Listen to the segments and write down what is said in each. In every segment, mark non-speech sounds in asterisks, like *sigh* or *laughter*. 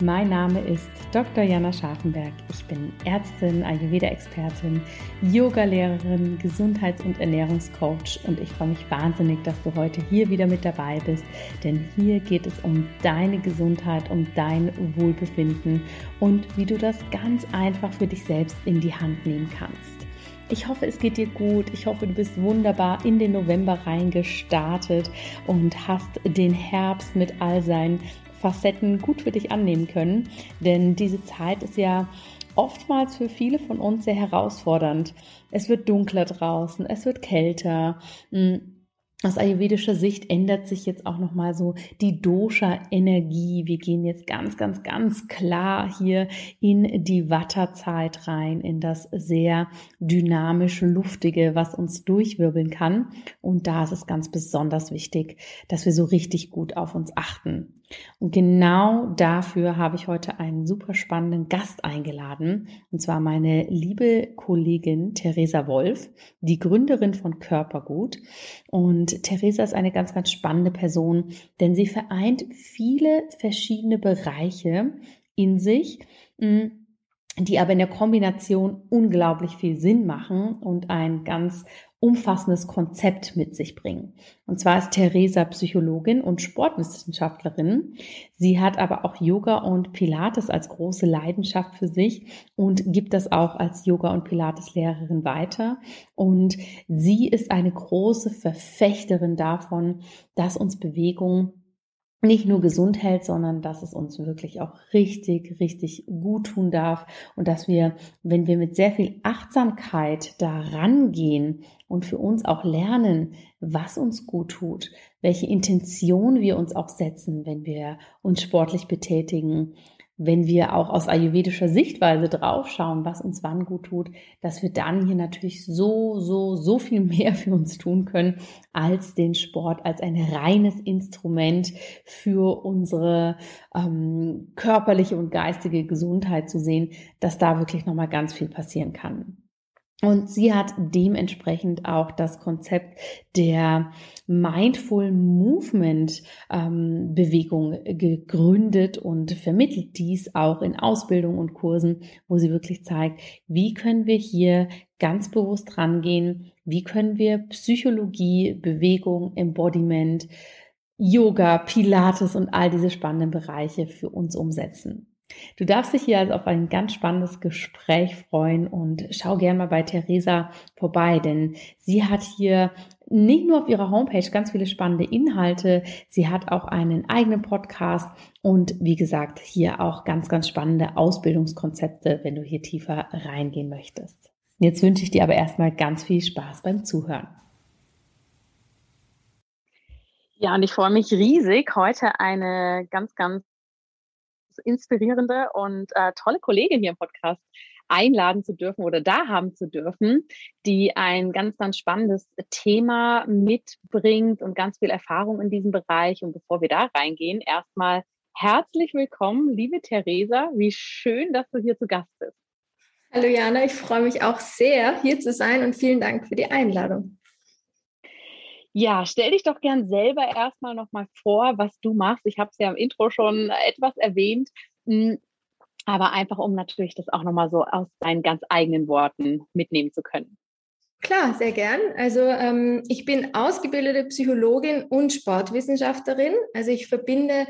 Mein Name ist Dr. Jana Scharfenberg. Ich bin Ärztin, Ayurveda-Expertin, Yogalehrerin, Gesundheits- und Ernährungscoach und ich freue mich wahnsinnig, dass du heute hier wieder mit dabei bist, denn hier geht es um deine Gesundheit, um dein Wohlbefinden und wie du das ganz einfach für dich selbst in die Hand nehmen kannst. Ich hoffe, es geht dir gut. Ich hoffe, du bist wunderbar in den November reingestartet und hast den Herbst mit all seinen Facetten gut für dich annehmen können. Denn diese Zeit ist ja oftmals für viele von uns sehr herausfordernd. Es wird dunkler draußen, es wird kälter. Hm, aus ayurvedischer Sicht ändert sich jetzt auch nochmal so die Dosha-Energie. Wir gehen jetzt ganz, ganz, ganz klar hier in die Vata-Zeit rein, in das sehr dynamische, luftige, was uns durchwirbeln kann. Und da ist es ganz besonders wichtig, dass wir so richtig gut auf uns achten. Und genau dafür habe ich heute einen super spannenden Gast eingeladen, und zwar meine liebe Kollegin Theresa Wolf, die Gründerin von Körpergut. Und Theresa ist eine ganz, ganz spannende Person, denn sie vereint viele verschiedene Bereiche in sich hm, die aber in der Kombination unglaublich viel Sinn machen und ein ganz umfassendes Konzept mit sich bringen. Und zwar ist Theresa Psychologin und Sportwissenschaftlerin. Sie hat aber auch Yoga und Pilates als große Leidenschaft für sich und gibt das auch als Yoga und Pilates Lehrerin weiter. Und sie ist eine große Verfechterin davon, dass uns Bewegung nicht nur gesund hält, sondern dass es uns wirklich auch richtig, richtig gut tun darf und dass wir, wenn wir mit sehr viel Achtsamkeit da rangehen und für uns auch lernen, was uns gut tut, welche Intention wir uns auch setzen, wenn wir uns sportlich betätigen, wenn wir auch aus ayurvedischer Sichtweise draufschauen, was uns wann gut tut, dass wir dann hier natürlich so, so, so viel *laughs* mehr für uns tun können, als den Sport als ein reines Instrument für unsere ähm, körperliche und geistige Gesundheit zu sehen, dass da wirklich nochmal ganz viel passieren kann. Und sie hat dementsprechend auch das Konzept der Mindful Movement ähm, Bewegung gegründet und vermittelt dies auch in Ausbildung und Kursen, wo sie wirklich zeigt, wie können wir hier ganz bewusst rangehen, wie können wir Psychologie, Bewegung, Embodiment, Yoga, Pilates und all diese spannenden Bereiche für uns umsetzen. Du darfst dich hier also auf ein ganz spannendes Gespräch freuen und schau gern mal bei Theresa vorbei, denn sie hat hier nicht nur auf ihrer Homepage ganz viele spannende Inhalte, sie hat auch einen eigenen Podcast und wie gesagt, hier auch ganz, ganz spannende Ausbildungskonzepte, wenn du hier tiefer reingehen möchtest. Jetzt wünsche ich dir aber erstmal ganz viel Spaß beim Zuhören. Ja, und ich freue mich riesig, heute eine ganz, ganz inspirierende und äh, tolle Kollegin hier im Podcast einladen zu dürfen oder da haben zu dürfen, die ein ganz, ganz spannendes Thema mitbringt und ganz viel Erfahrung in diesem Bereich. Und bevor wir da reingehen, erstmal herzlich willkommen, liebe Theresa. Wie schön, dass du hier zu Gast bist. Hallo Jana, ich freue mich auch sehr, hier zu sein und vielen Dank für die Einladung. Ja, stell dich doch gern selber erstmal nochmal vor, was du machst. Ich habe es ja im Intro schon etwas erwähnt, hm, aber einfach, um natürlich das auch nochmal so aus deinen ganz eigenen Worten mitnehmen zu können. Klar, sehr gern. Also ähm, ich bin ausgebildete Psychologin und Sportwissenschaftlerin. Also ich verbinde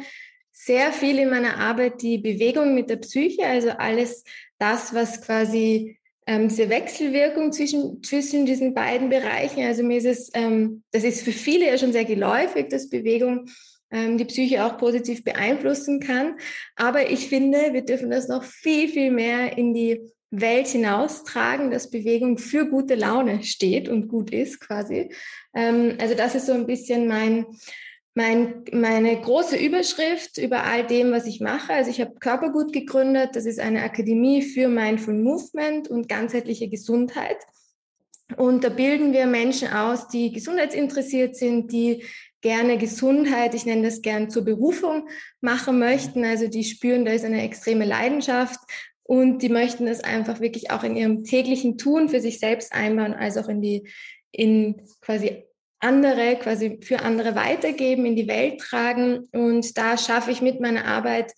sehr viel in meiner Arbeit die Bewegung mit der Psyche, also alles das, was quasi ähm, diese Wechselwirkung zwischen, zwischen diesen beiden Bereichen. Also mir ist es, ähm, das ist für viele ja schon sehr geläufig, dass Bewegung ähm, die Psyche auch positiv beeinflussen kann. Aber ich finde, wir dürfen das noch viel, viel mehr in die Welt hinaustragen, dass Bewegung für gute Laune steht und gut ist quasi. Ähm, also das ist so ein bisschen mein, mein, meine große Überschrift über all dem, was ich mache. Also ich habe Körpergut gegründet. Das ist eine Akademie für Mindful Movement und ganzheitliche Gesundheit. Und da bilden wir Menschen aus, die gesundheitsinteressiert sind, die gerne Gesundheit, ich nenne das gern zur Berufung machen möchten. Also die spüren, da ist eine extreme Leidenschaft und die möchten das einfach wirklich auch in ihrem täglichen Tun für sich selbst einbauen, als auch in die, in quasi andere, quasi für andere weitergeben, in die Welt tragen. Und da schaffe ich mit meiner Arbeit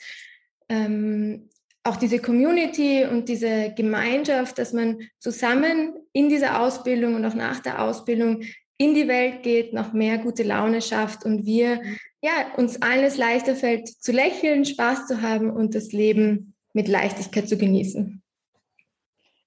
ähm, auch diese Community und diese Gemeinschaft, dass man zusammen in dieser Ausbildung und auch nach der Ausbildung in die Welt geht, noch mehr gute Laune schafft und wir ja uns alles leichter fällt zu lächeln, Spaß zu haben und das Leben mit Leichtigkeit zu genießen.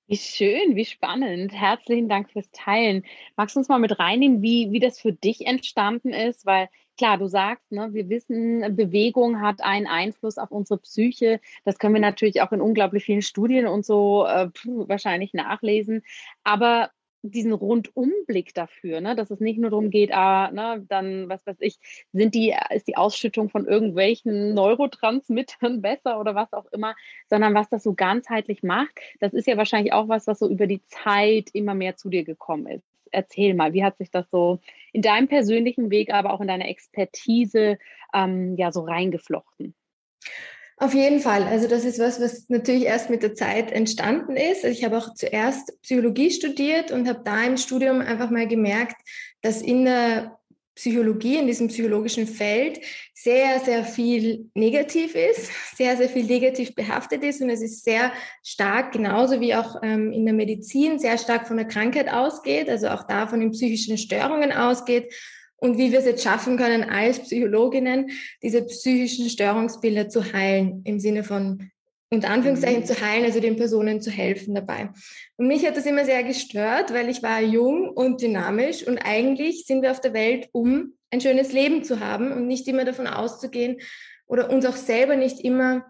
Wie schön, wie spannend. Herzlichen Dank fürs Teilen. Magst du uns mal mit reinnehmen, wie, wie das für dich entstanden ist? Weil klar, du sagst, ne, wir wissen, Bewegung hat einen Einfluss auf unsere Psyche. Das können wir natürlich auch in unglaublich vielen Studien und so äh, wahrscheinlich nachlesen. Aber diesen Rundumblick dafür, ne, dass es nicht nur darum geht, ah, ne, dann, was weiß ich, sind die, ist die Ausschüttung von irgendwelchen Neurotransmittern *laughs* besser oder was auch immer, sondern was das so ganzheitlich macht, das ist ja wahrscheinlich auch was, was so über die Zeit immer mehr zu dir gekommen ist. Erzähl mal, wie hat sich das so in deinem persönlichen Weg, aber auch in deiner Expertise ähm, ja so reingeflochten? Auf jeden Fall. Also das ist was, was natürlich erst mit der Zeit entstanden ist. Also ich habe auch zuerst Psychologie studiert und habe da im Studium einfach mal gemerkt, dass in der Psychologie, in diesem psychologischen Feld sehr, sehr viel negativ ist, *laughs* sehr, sehr viel negativ behaftet ist und es ist sehr stark, genauso wie auch ähm, in der Medizin, sehr stark von der Krankheit ausgeht, also auch da von den psychischen Störungen ausgeht und wie wir es jetzt schaffen können, als Psychologinnen diese psychischen Störungsbilder zu heilen, im Sinne von unter Anführungszeichen mhm. zu heilen, also den Personen zu helfen dabei. Und mich hat das immer sehr gestört, weil ich war jung und dynamisch und eigentlich sind wir auf der Welt, um ein schönes Leben zu haben und nicht immer davon auszugehen oder uns auch selber nicht immer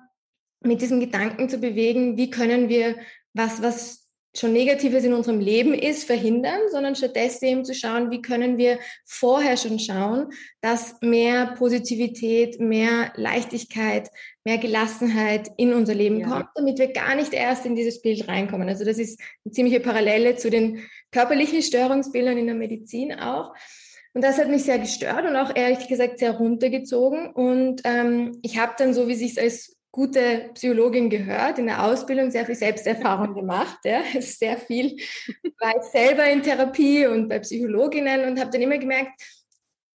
mit diesen Gedanken zu bewegen, wie können wir was, was schon Negatives in unserem Leben ist, verhindern, sondern stattdessen eben zu schauen, wie können wir vorher schon schauen, dass mehr Positivität, mehr Leichtigkeit, mehr Gelassenheit in unser Leben ja. kommt, damit wir gar nicht erst in dieses Bild reinkommen. Also das ist eine ziemliche Parallele zu den körperlichen Störungsbildern in der Medizin auch. Und das hat mich sehr gestört und auch ehrlich gesagt sehr runtergezogen. Und ähm, ich habe dann so, wie sich als gute Psychologin gehört, in der Ausbildung sehr viel Selbsterfahrung gemacht. Ja. *laughs* Sehr viel war ich selber in Therapie und bei Psychologinnen und habe dann immer gemerkt,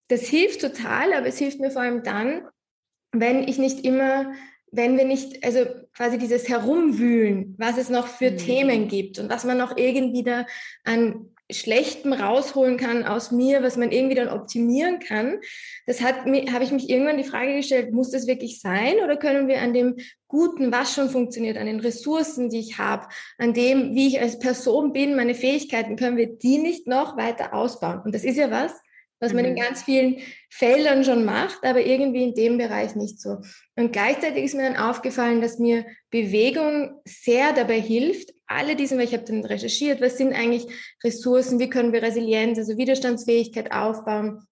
das hilft total, aber es hilft mir vor allem dann, wenn ich nicht immer, wenn wir nicht, also quasi dieses Herumwühlen, was es noch für mhm. Themen gibt und was man noch irgendwie da an Schlechtem rausholen kann aus mir, was man irgendwie dann optimieren kann. Das hat habe ich mich irgendwann die Frage gestellt, muss das wirklich sein oder können wir an dem Guten, was schon funktioniert, an den Ressourcen, die ich habe, an dem, wie ich als Person bin, meine Fähigkeiten, können wir die nicht noch weiter ausbauen? Und das ist ja was, was man in mhm. ganz vielen Feldern schon macht, aber irgendwie in dem Bereich nicht so. Und gleichzeitig ist mir dann aufgefallen, dass mir Bewegung sehr dabei hilft, alle diesen, weil ich habe dann recherchiert, was sind eigentlich Ressourcen, wie können wir Resilienz, also Widerstandsfähigkeit aufbauen,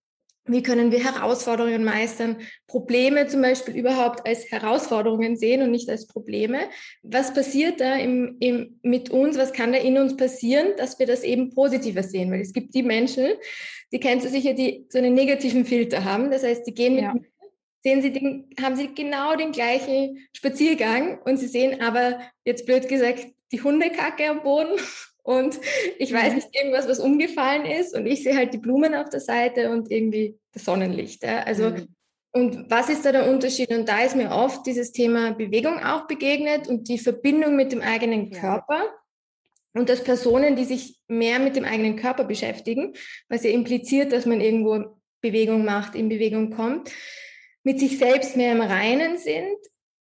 Wie können wir Herausforderungen meistern? Probleme zum Beispiel überhaupt als Herausforderungen sehen und nicht als Probleme. Was passiert da im, im, mit uns? Was kann da in uns passieren, dass wir das eben positiver sehen? Weil es gibt die Menschen, die kennst du sicher, die so einen negativen Filter haben. Das heißt, die gehen mit, ja. sehen sie den, haben sie genau den gleichen Spaziergang und sie sehen aber, jetzt blöd gesagt, die Hundekacke am Boden und ich weiß mhm. nicht, irgendwas, was umgefallen ist und ich sehe halt die Blumen auf der Seite und irgendwie das Sonnenlicht. Ja? Also, mhm. und was ist da der Unterschied? Und da ist mir oft dieses Thema Bewegung auch begegnet und die Verbindung mit dem eigenen Körper. Und dass Personen, die sich mehr mit dem eigenen Körper beschäftigen, was ja impliziert, dass man irgendwo Bewegung macht, in Bewegung kommt, mit sich selbst mehr im Reinen sind,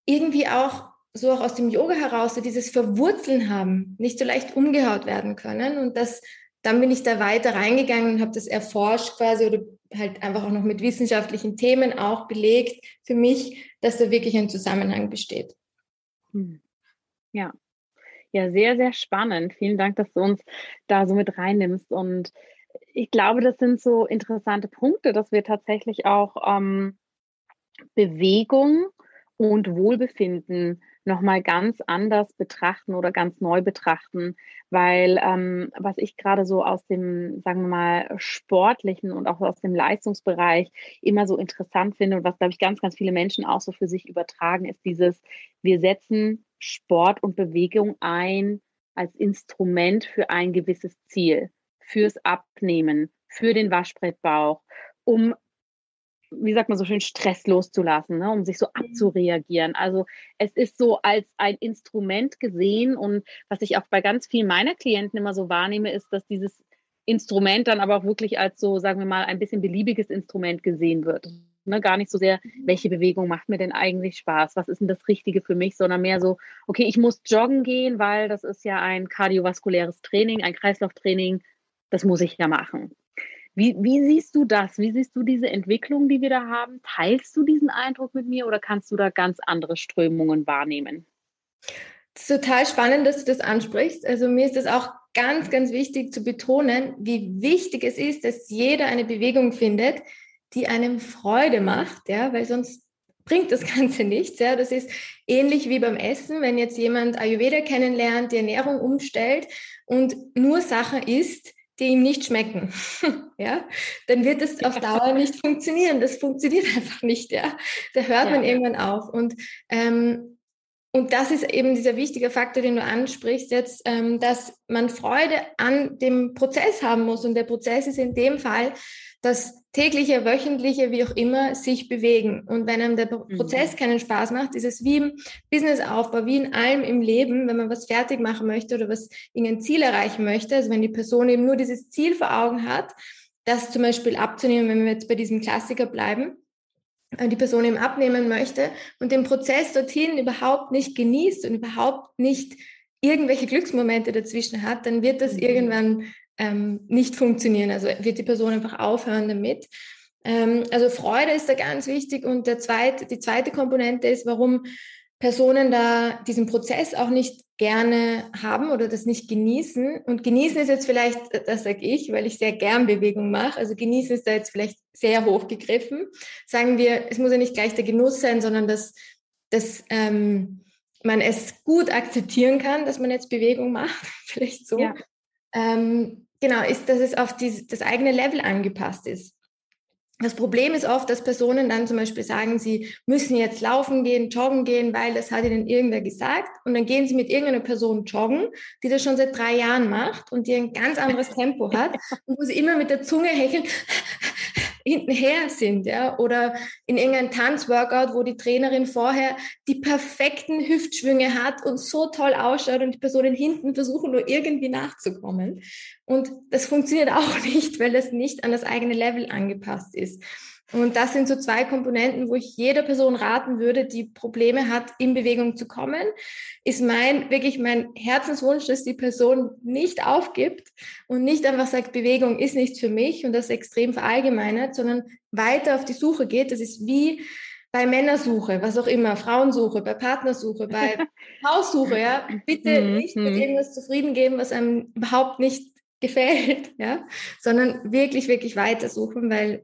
irgendwie auch so auch aus dem Yoga heraus so dieses Verwurzeln haben, nicht so leicht umgehaut werden können. Und das, dann bin ich da weiter reingegangen und habe das erforscht quasi oder halt einfach auch noch mit wissenschaftlichen Themen auch belegt für mich, dass da wirklich ein Zusammenhang besteht. Hm. Ja. Ja, sehr, sehr spannend. Vielen Dank, dass du uns da so mit reinnimmst. Und ich glaube, das sind so interessante Punkte, dass wir tatsächlich auch ähm, Bewegung und Wohlbefinden nochmal ganz anders betrachten oder ganz neu betrachten, weil ähm, was ich gerade so aus dem, sagen wir mal, sportlichen und auch aus dem Leistungsbereich immer so interessant finde und was, glaube ich, ganz, ganz viele Menschen auch so für sich übertragen, ist dieses, wir setzen Sport und Bewegung ein als Instrument für ein gewisses Ziel, fürs Abnehmen, für den Waschbrettbauch, um wie sagt man so schön, Stress loszulassen, ne, um sich so mhm. abzureagieren. Also es ist so als ein Instrument gesehen und was ich auch bei ganz vielen meiner Klienten immer so wahrnehme, ist, dass dieses Instrument dann aber auch wirklich als so, sagen wir mal, ein bisschen beliebiges Instrument gesehen wird. Ne, gar nicht so sehr, mhm. welche Bewegung macht mir denn eigentlich Spaß? Was ist denn das Richtige für mich? Sondern mehr so, okay, ich muss joggen gehen, weil das ist ja ein kardiovaskuläres Training, ein Kreislauftraining. Das muss ich ja machen. Wie, wie siehst du das? Wie siehst du diese Entwicklung, die wir da haben? Teilst du diesen Eindruck mit mir oder kannst du da ganz andere Strömungen wahrnehmen? Es ist total spannend, dass du das ansprichst. Also mir ist es auch ganz, ganz wichtig zu betonen, wie wichtig es ist, dass jeder eine Bewegung findet, die einem Freude macht, ja, weil sonst bringt das *laughs* Ganze nichts. Ja. Das ist ähnlich wie beim Essen, wenn jetzt jemand Ayurveda kennenlernt, die Ernährung umstellt und nur Sachen isst, die ihm nicht schmecken, *laughs* ja, dann wird es auf Dauer nicht funktionieren. Das funktioniert *laughs* einfach nicht, ja. Da hört ja. man irgendwann auf. Und, ähm, und das ist eben dieser wichtige Faktor, den du ansprichst jetzt, ähm, dass man Freude an dem Prozess haben muss. Und der Prozess ist in dem Fall, das tägliche, wöchentliche, wie auch immer, sich bewegen. Und wenn einem der mhm. Prozess keinen Spaß macht, ist es wie im Businessaufbau, wie in allem im Leben, wenn man was fertig machen möchte oder was irgendein Ziel erreichen möchte. Also wenn die Person eben nur dieses Ziel vor Augen hat, das zum Beispiel abzunehmen, wenn wir jetzt bei diesem Klassiker bleiben, äh, die Person eben abnehmen möchte und den Prozess dorthin überhaupt nicht genießt und überhaupt nicht irgendwelche Glücksmomente dazwischen hat, dann wird das mhm. irgendwann ähm, nicht funktionieren. Also wird die Person einfach aufhören damit. Ähm, also Freude ist da ganz wichtig. Und der zweite, die zweite Komponente ist, warum Personen da diesen Prozess auch nicht gerne haben oder das nicht genießen. Und genießen ist jetzt vielleicht, das sage ich, weil ich sehr gern Bewegung mache. Also genießen ist da jetzt vielleicht sehr hoch gegriffen. Sagen wir, es muss ja nicht gleich der Genuss sein, sondern dass, dass ähm, man es gut akzeptieren kann, dass man jetzt Bewegung macht. *laughs* vielleicht so. Ja. Ähm, genau, ist, dass es auf die, das eigene Level angepasst ist. Das Problem ist oft, dass Personen dann zum Beispiel sagen, sie müssen jetzt laufen gehen, joggen gehen, weil das hat ihnen irgendwer gesagt. Und dann gehen sie mit irgendeiner Person joggen, die das schon seit drei Jahren macht und die ein ganz anderes Tempo hat *laughs* und wo sie immer mit der Zunge hecheln hintenher sind, ja, oder in irgendeinem Tanzworkout, wo die Trainerin vorher die perfekten Hüftschwünge hat und so toll ausschaut und die Personen hinten versuchen nur irgendwie nachzukommen. Und das funktioniert *laughs* auch nicht, weil das nicht an das eigene Level angepasst ist. Und das sind so zwei Komponenten, wo ich jeder Person raten würde, die Probleme hat, in Bewegung zu kommen. Ist mein, wirklich mein Herzenswunsch, dass die Person nicht aufgibt und nicht einfach sagt, Bewegung ist nichts für mich und das extrem verallgemeinert, sondern weiter auf die Suche geht. Das ist wie bei Männersuche, was auch immer, Frauensuche, bei Partnersuche, bei *laughs* Haussuche, ja. Bitte mhm, nicht mit mhm. irgendwas zufrieden geben, was einem überhaupt nicht gefällt, ja, sondern wirklich, wirklich weiter suchen, weil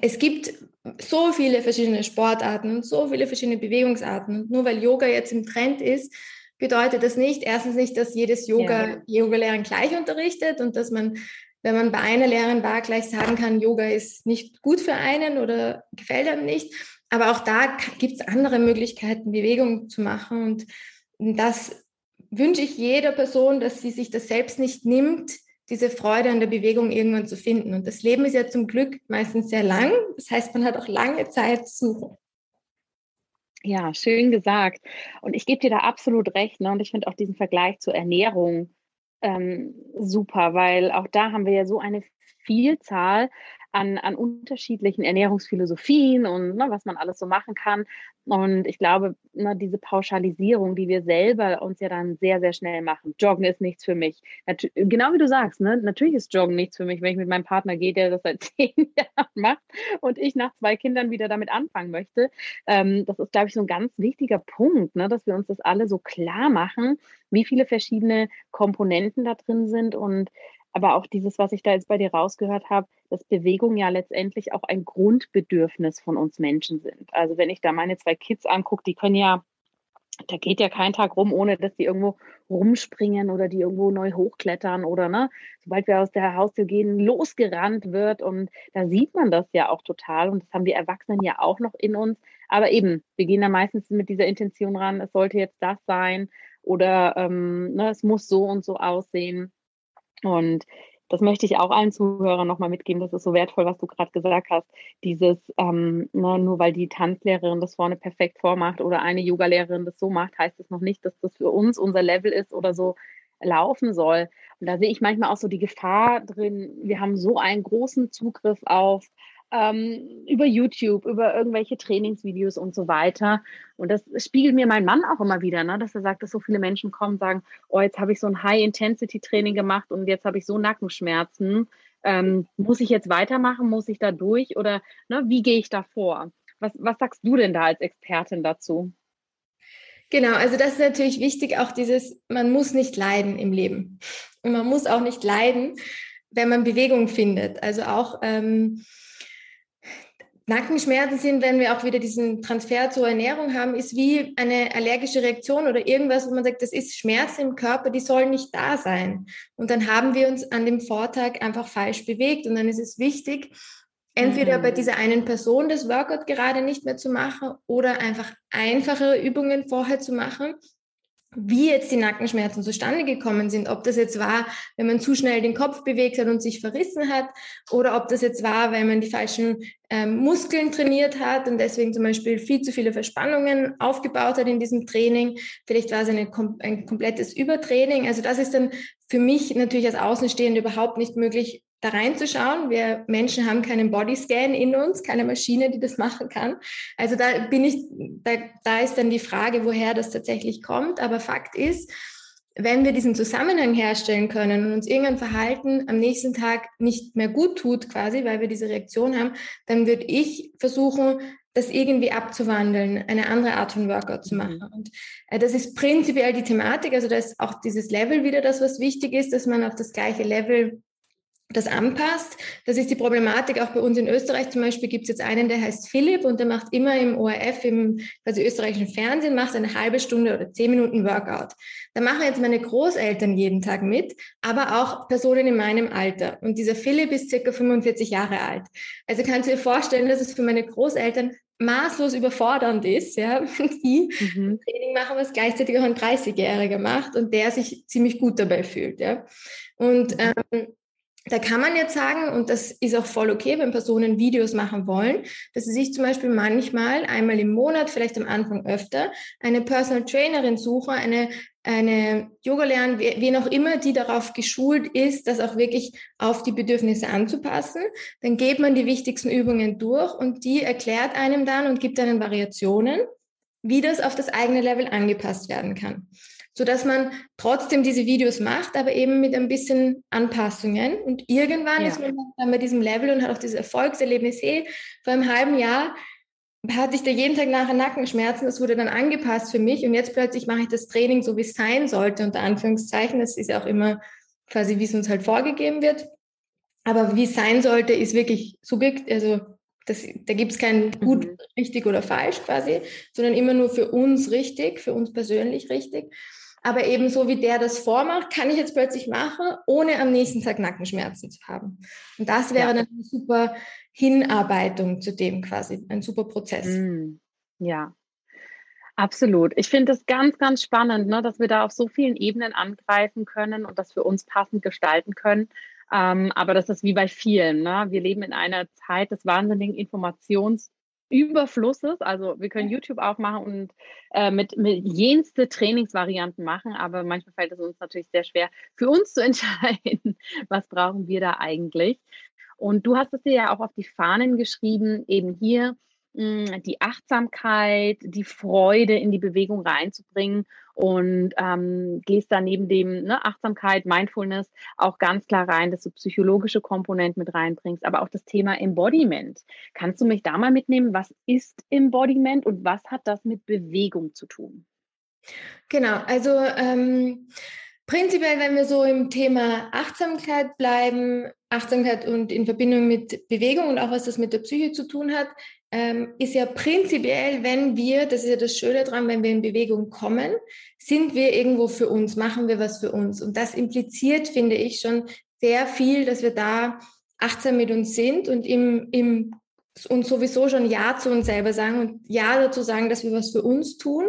es gibt so viele verschiedene Sportarten und so viele verschiedene Bewegungsarten. Und nur weil Yoga jetzt im Trend ist, bedeutet das nicht, erstens nicht, dass jedes Yoga, ja. Yoga-Lehrerin gleich unterrichtet und dass man, wenn man bei einer Lehrerin war, gleich sagen kann, Yoga ist nicht gut für einen oder gefällt einem nicht. Aber auch da gibt es andere Möglichkeiten, Bewegung zu machen. Und das wünsche ich jeder Person, dass sie sich das selbst nicht nimmt, diese Freude an der Bewegung irgendwann zu finden. Und das Leben ist ja zum Glück meistens sehr lang. Das heißt, man hat auch lange Zeit zu suchen. Ja, schön gesagt. Und ich gebe dir da absolut recht. Ne? Und ich finde auch diesen Vergleich zur Ernährung ähm, super, weil auch da haben wir ja so eine Vielzahl an, an unterschiedlichen Ernährungsphilosophien und ne, was man alles so machen kann. Und ich glaube, ne, diese Pauschalisierung, die wir selber uns ja dann sehr, sehr schnell machen. Joggen ist nichts für mich. Natu genau wie du sagst, ne? natürlich ist Joggen nichts für mich, wenn ich mit meinem Partner gehe, der das seit *laughs* zehn Jahren macht und ich nach zwei Kindern wieder damit anfangen möchte. Ähm, das ist, glaube ich, so ein ganz wichtiger Punkt, ne? dass wir uns das alle so klar machen, wie viele verschiedene Komponenten da drin sind und aber auch dieses, was ich da jetzt bei dir rausgehört habe, dass Bewegung ja letztendlich auch ein Grundbedürfnis von uns Menschen sind. Also wenn ich da meine zwei Kids angucke, die können ja, da geht ja kein Tag rum, ohne dass die irgendwo rumspringen oder die irgendwo neu hochklettern oder ne, sobald wir aus der Haustür gehen, losgerannt wird und da sieht man das ja auch total und das haben wir Erwachsenen ja auch noch in uns. Aber eben, wir gehen da meistens mit dieser Intention ran, es sollte jetzt das sein oder ähm, ne, es muss so und so aussehen. Und das möchte ich auch allen Zuhörern nochmal mitgeben. Das ist so wertvoll, was du gerade gesagt hast. Dieses, ähm, ne, nur weil die Tanzlehrerin das vorne perfekt vormacht oder eine Yogalehrerin das so macht, heißt das noch nicht, dass das für uns unser Level ist oder so laufen soll. Und da sehe ich manchmal auch so die Gefahr drin. Wir haben so einen großen Zugriff auf ähm, über YouTube, über irgendwelche Trainingsvideos und so weiter. Und das spiegelt mir mein Mann auch immer wieder, ne, dass er sagt, dass so viele Menschen kommen und sagen, oh, jetzt habe ich so ein High-Intensity-Training gemacht und jetzt habe ich so Nackenschmerzen. Ähm, muss ich jetzt weitermachen? Muss ich da durch? Oder ne, wie gehe ich da vor? Was, was sagst du denn da als Expertin dazu? Genau, also das ist natürlich wichtig, auch dieses, man muss nicht leiden im Leben. Und man muss auch nicht leiden, wenn man Bewegung findet. Also auch ähm, Nackenschmerzen sind, wenn wir auch wieder diesen Transfer zur Ernährung haben, ist wie eine allergische Reaktion oder irgendwas, wo man sagt, das ist Schmerz im Körper, die sollen nicht da sein. Und dann haben wir uns an dem Vortag einfach falsch bewegt. Und dann ist es wichtig, entweder mhm. bei dieser einen Person das Workout gerade nicht mehr zu machen oder einfach einfachere Übungen vorher zu machen, wie jetzt die Nackenschmerzen zustande gekommen sind, ob das jetzt war, wenn man zu schnell den Kopf bewegt hat und sich verrissen hat, oder ob das jetzt war, weil man die falschen ähm, Muskeln trainiert hat und deswegen zum Beispiel viel zu viele Verspannungen aufgebaut hat in diesem Training. Vielleicht war es eine, ein komplettes Übertraining. Also das ist dann für mich natürlich als Außenstehende überhaupt nicht möglich da reinzuschauen. Wir Menschen haben keinen Bodyscan in uns, keine Maschine, die das machen kann. Also da bin ich, da, da ist dann die Frage, woher das tatsächlich kommt. Aber Fakt ist, wenn wir diesen Zusammenhang herstellen können und uns irgendein Verhalten am nächsten Tag nicht mehr gut tut, quasi, weil wir diese Reaktion haben, dann würde ich versuchen, das irgendwie abzuwandeln, eine andere Art von Workout zu machen. Mhm. Und äh, das ist prinzipiell die Thematik. Also da ist auch dieses Level wieder das, was wichtig ist, dass man auf das gleiche Level das anpasst. Das ist die Problematik auch bei uns in Österreich. Zum Beispiel gibt es jetzt einen, der heißt Philipp und der macht immer im ORF, im quasi österreichischen Fernsehen, macht eine halbe Stunde oder zehn Minuten Workout. Da machen jetzt meine Großeltern jeden Tag mit, aber auch Personen in meinem Alter. Und dieser Philipp ist circa 45 Jahre alt. Also kannst du dir vorstellen, dass es für meine Großeltern maßlos überfordernd ist, ja, *laughs* die mhm. Training machen, was gleichzeitig auch ein 30-Jähriger macht und der sich ziemlich gut dabei fühlt, ja. Und mhm. ähm, da kann man jetzt sagen, und das ist auch voll okay, wenn Personen Videos machen wollen, dass sie sich zum Beispiel manchmal einmal im Monat, vielleicht am Anfang öfter, eine Personal Trainerin suchen, eine, eine Yoga lernen, wen auch immer, die darauf geschult ist, das auch wirklich auf die Bedürfnisse anzupassen. Dann geht man die wichtigsten Übungen durch und die erklärt einem dann und gibt einen Variationen, wie das auf das eigene Level angepasst werden kann so dass man trotzdem diese Videos macht, aber eben mit ein bisschen Anpassungen. Und irgendwann ja. ist man dann bei diesem Level und hat auch dieses Erfolgserlebnis, hey, vor einem halben Jahr hatte ich da jeden Tag nachher Nackenschmerzen, das wurde dann angepasst für mich und jetzt plötzlich mache ich das Training so, wie es sein sollte, unter Anführungszeichen. Das ist ja auch immer quasi, wie es uns halt vorgegeben wird. Aber wie es sein sollte, ist wirklich subjekt, also das, da gibt es kein gut, mhm. richtig oder falsch quasi, sondern immer nur für uns richtig, für uns persönlich richtig. Aber eben so wie der das vormacht, kann ich jetzt plötzlich machen, ohne am nächsten Tag Nackenschmerzen zu haben. Und das wäre ja. eine super Hinarbeitung zu dem quasi, ein super Prozess. Mhm. Ja, Absolut. Ich finde es ganz, ganz spannend, ne, dass wir da auf so vielen Ebenen angreifen können und das für uns passend gestalten können. Ähm, aber das ist wie bei vielen. Ne? Wir leben in einer Zeit des wahnsinnigen Informationsüberflusses. Also wir können YouTube aufmachen und äh, mit, mit jenste Trainingsvarianten machen, aber manchmal fällt es uns natürlich sehr schwer, für uns zu *laughs* entscheiden, was brauchen wir da eigentlich. Und du hast es dir ja auch auf die Fahnen geschrieben, eben hier die Achtsamkeit, die Freude in die Bewegung reinzubringen und ähm, gehst da neben dem ne, Achtsamkeit, Mindfulness auch ganz klar rein, dass du psychologische Komponenten mit reinbringst, aber auch das Thema Embodiment. Kannst du mich da mal mitnehmen? Was ist Embodiment und was hat das mit Bewegung zu tun? Genau, also ähm, prinzipiell, wenn wir so im Thema Achtsamkeit bleiben, Achtsamkeit und in Verbindung mit Bewegung und auch was das mit der Psyche zu tun hat, ähm, ist ja prinzipiell, wenn wir, das ist ja das Schöne dran, wenn wir in Bewegung kommen, sind wir irgendwo für uns, machen wir was für uns. Und das impliziert, finde ich, schon sehr viel, dass wir da achtsam mit uns sind und im, im und sowieso schon Ja zu uns selber sagen und Ja dazu sagen, dass wir was für uns tun.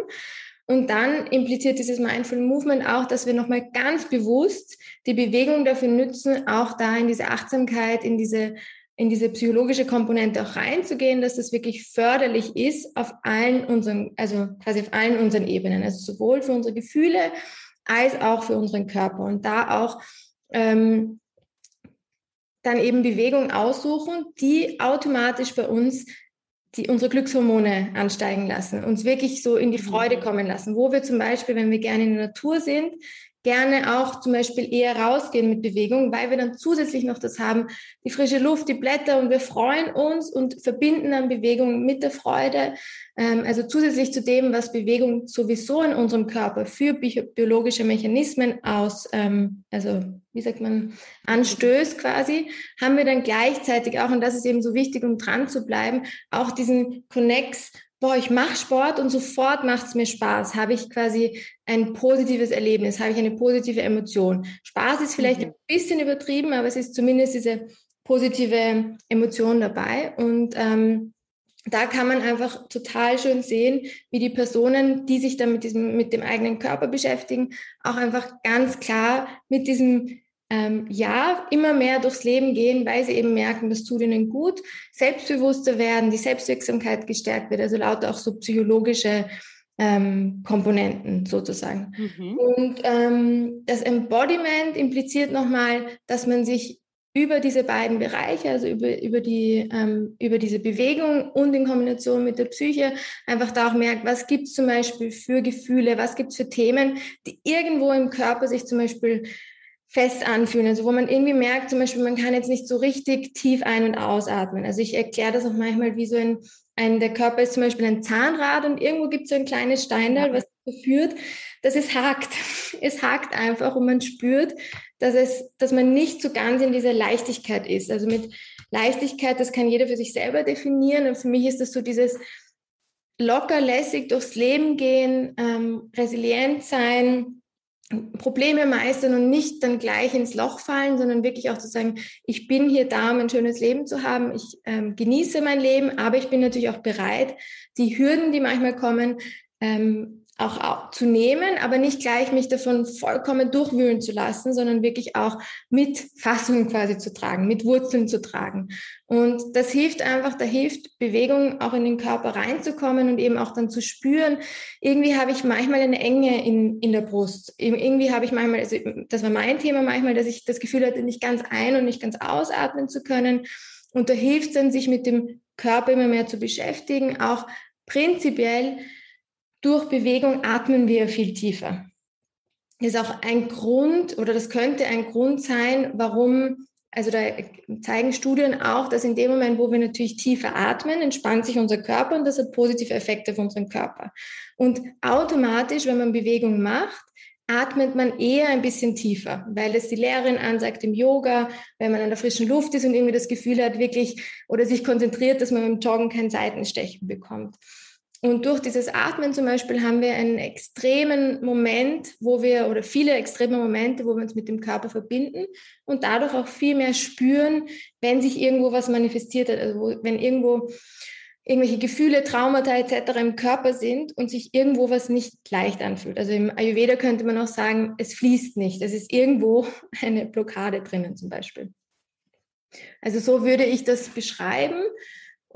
Und dann impliziert dieses Mindful Movement auch, dass wir nochmal ganz bewusst die Bewegung dafür nützen, auch da in diese Achtsamkeit, in diese in diese psychologische Komponente auch reinzugehen, dass das wirklich förderlich ist auf allen unseren, also quasi auf allen unseren Ebenen, also sowohl für unsere Gefühle als auch für unseren Körper. Und da auch ähm, dann eben Bewegungen aussuchen, die automatisch bei uns die unsere Glückshormone ansteigen lassen, uns wirklich so in die Freude mhm. kommen lassen, wo wir zum Beispiel, wenn wir gerne in der Natur sind, gerne auch zum Beispiel eher rausgehen mit Bewegung, weil wir dann zusätzlich noch das haben, die frische Luft, die Blätter und wir freuen uns und verbinden dann Bewegung mit der Freude. Ähm, also zusätzlich zu dem, was Bewegung sowieso in unserem Körper für biologische Mechanismen aus, ähm, also wie sagt man, anstößt quasi, haben wir dann gleichzeitig auch, und das ist eben so wichtig, um dran zu bleiben, auch diesen Connex boah, ich mache Sport und sofort macht es mir Spaß, habe ich quasi ein positives Erlebnis, habe ich eine positive Emotion. Spaß ist vielleicht mhm. ein bisschen übertrieben, aber es ist zumindest diese positive Emotion dabei. Und ähm, da kann man einfach total schön sehen, wie die Personen, die sich dann mit, diesem, mit dem eigenen Körper beschäftigen, auch einfach ganz klar mit diesem ähm, ja, immer mehr durchs Leben gehen, weil sie eben merken, das tut ihnen gut, selbstbewusster werden, die Selbstwirksamkeit gestärkt wird, also lauter auch so psychologische ähm, Komponenten sozusagen. Mhm. Und ähm, das Embodiment impliziert nochmal, dass man sich über diese beiden Bereiche, also über, über, die, ähm, über diese Bewegung und in Kombination mit der Psyche, einfach da auch merkt, was gibt es zum Beispiel für Gefühle, was gibt es für Themen, die irgendwo im Körper sich zum Beispiel fest anfühlen. Also wo man irgendwie merkt, zum Beispiel, man kann jetzt nicht so richtig tief ein- und ausatmen. Also ich erkläre das auch manchmal wie so ein, ein, der Körper ist zum Beispiel ein Zahnrad und irgendwo gibt es so ein kleines Steinteil, was dazu führt, dass es hakt. *laughs* Es hakt einfach und man spürt, dass es, dass man nicht so ganz in dieser Leichtigkeit ist. Also mit Leichtigkeit, das kann jeder für sich selber definieren. Und für mich ist das so dieses locker lässig durchs Leben gehen, ähm, resilient sein, Probleme meistern und nicht dann gleich ins Loch fallen, sondern wirklich auch zu sagen, ich bin hier da, um ein schönes Leben zu haben. Ich ähm, genieße mein Leben, aber ich bin natürlich auch bereit, die Hürden, die manchmal kommen, ähm, auch zu nehmen, aber nicht gleich mich davon vollkommen durchwühlen zu lassen, sondern wirklich auch mit Fassung quasi zu tragen, mit Wurzeln zu tragen. Und das hilft einfach, da hilft Bewegung auch in den Körper reinzukommen und eben auch dann zu spüren, irgendwie habe ich manchmal eine Enge in, in der Brust. Irgendwie habe ich manchmal, also das war mein Thema manchmal, dass ich das Gefühl hatte, nicht ganz ein- und nicht ganz ausatmen zu können. Und da hilft es dann, sich mit dem Körper immer mehr zu beschäftigen, auch prinzipiell durch Bewegung atmen wir viel tiefer. Das ist auch ein Grund oder das könnte ein Grund sein, warum, also da zeigen Studien auch, dass in dem Moment, wo wir natürlich tiefer atmen, entspannt sich unser Körper und das hat positive Effekte auf unseren Körper. Und automatisch, wenn man Bewegung macht, atmet man eher ein bisschen tiefer, weil das die Lehrerin ansagt im Yoga, wenn man an der frischen Luft ist und irgendwie das Gefühl hat, wirklich oder sich konzentriert, dass man beim Joggen kein Seitenstechen bekommt. Und durch dieses Atmen zum Beispiel haben wir einen extremen Moment, wo wir, oder viele extreme Momente, wo wir uns mit dem Körper verbinden und dadurch auch viel mehr spüren, wenn sich irgendwo was manifestiert hat, also wo, wenn irgendwo irgendwelche Gefühle, Traumata etc. im Körper sind und sich irgendwo was nicht leicht anfühlt. Also im Ayurveda könnte man auch sagen, es fließt nicht. Es ist irgendwo *laughs* eine Blockade drinnen zum Beispiel. Also so würde ich das beschreiben.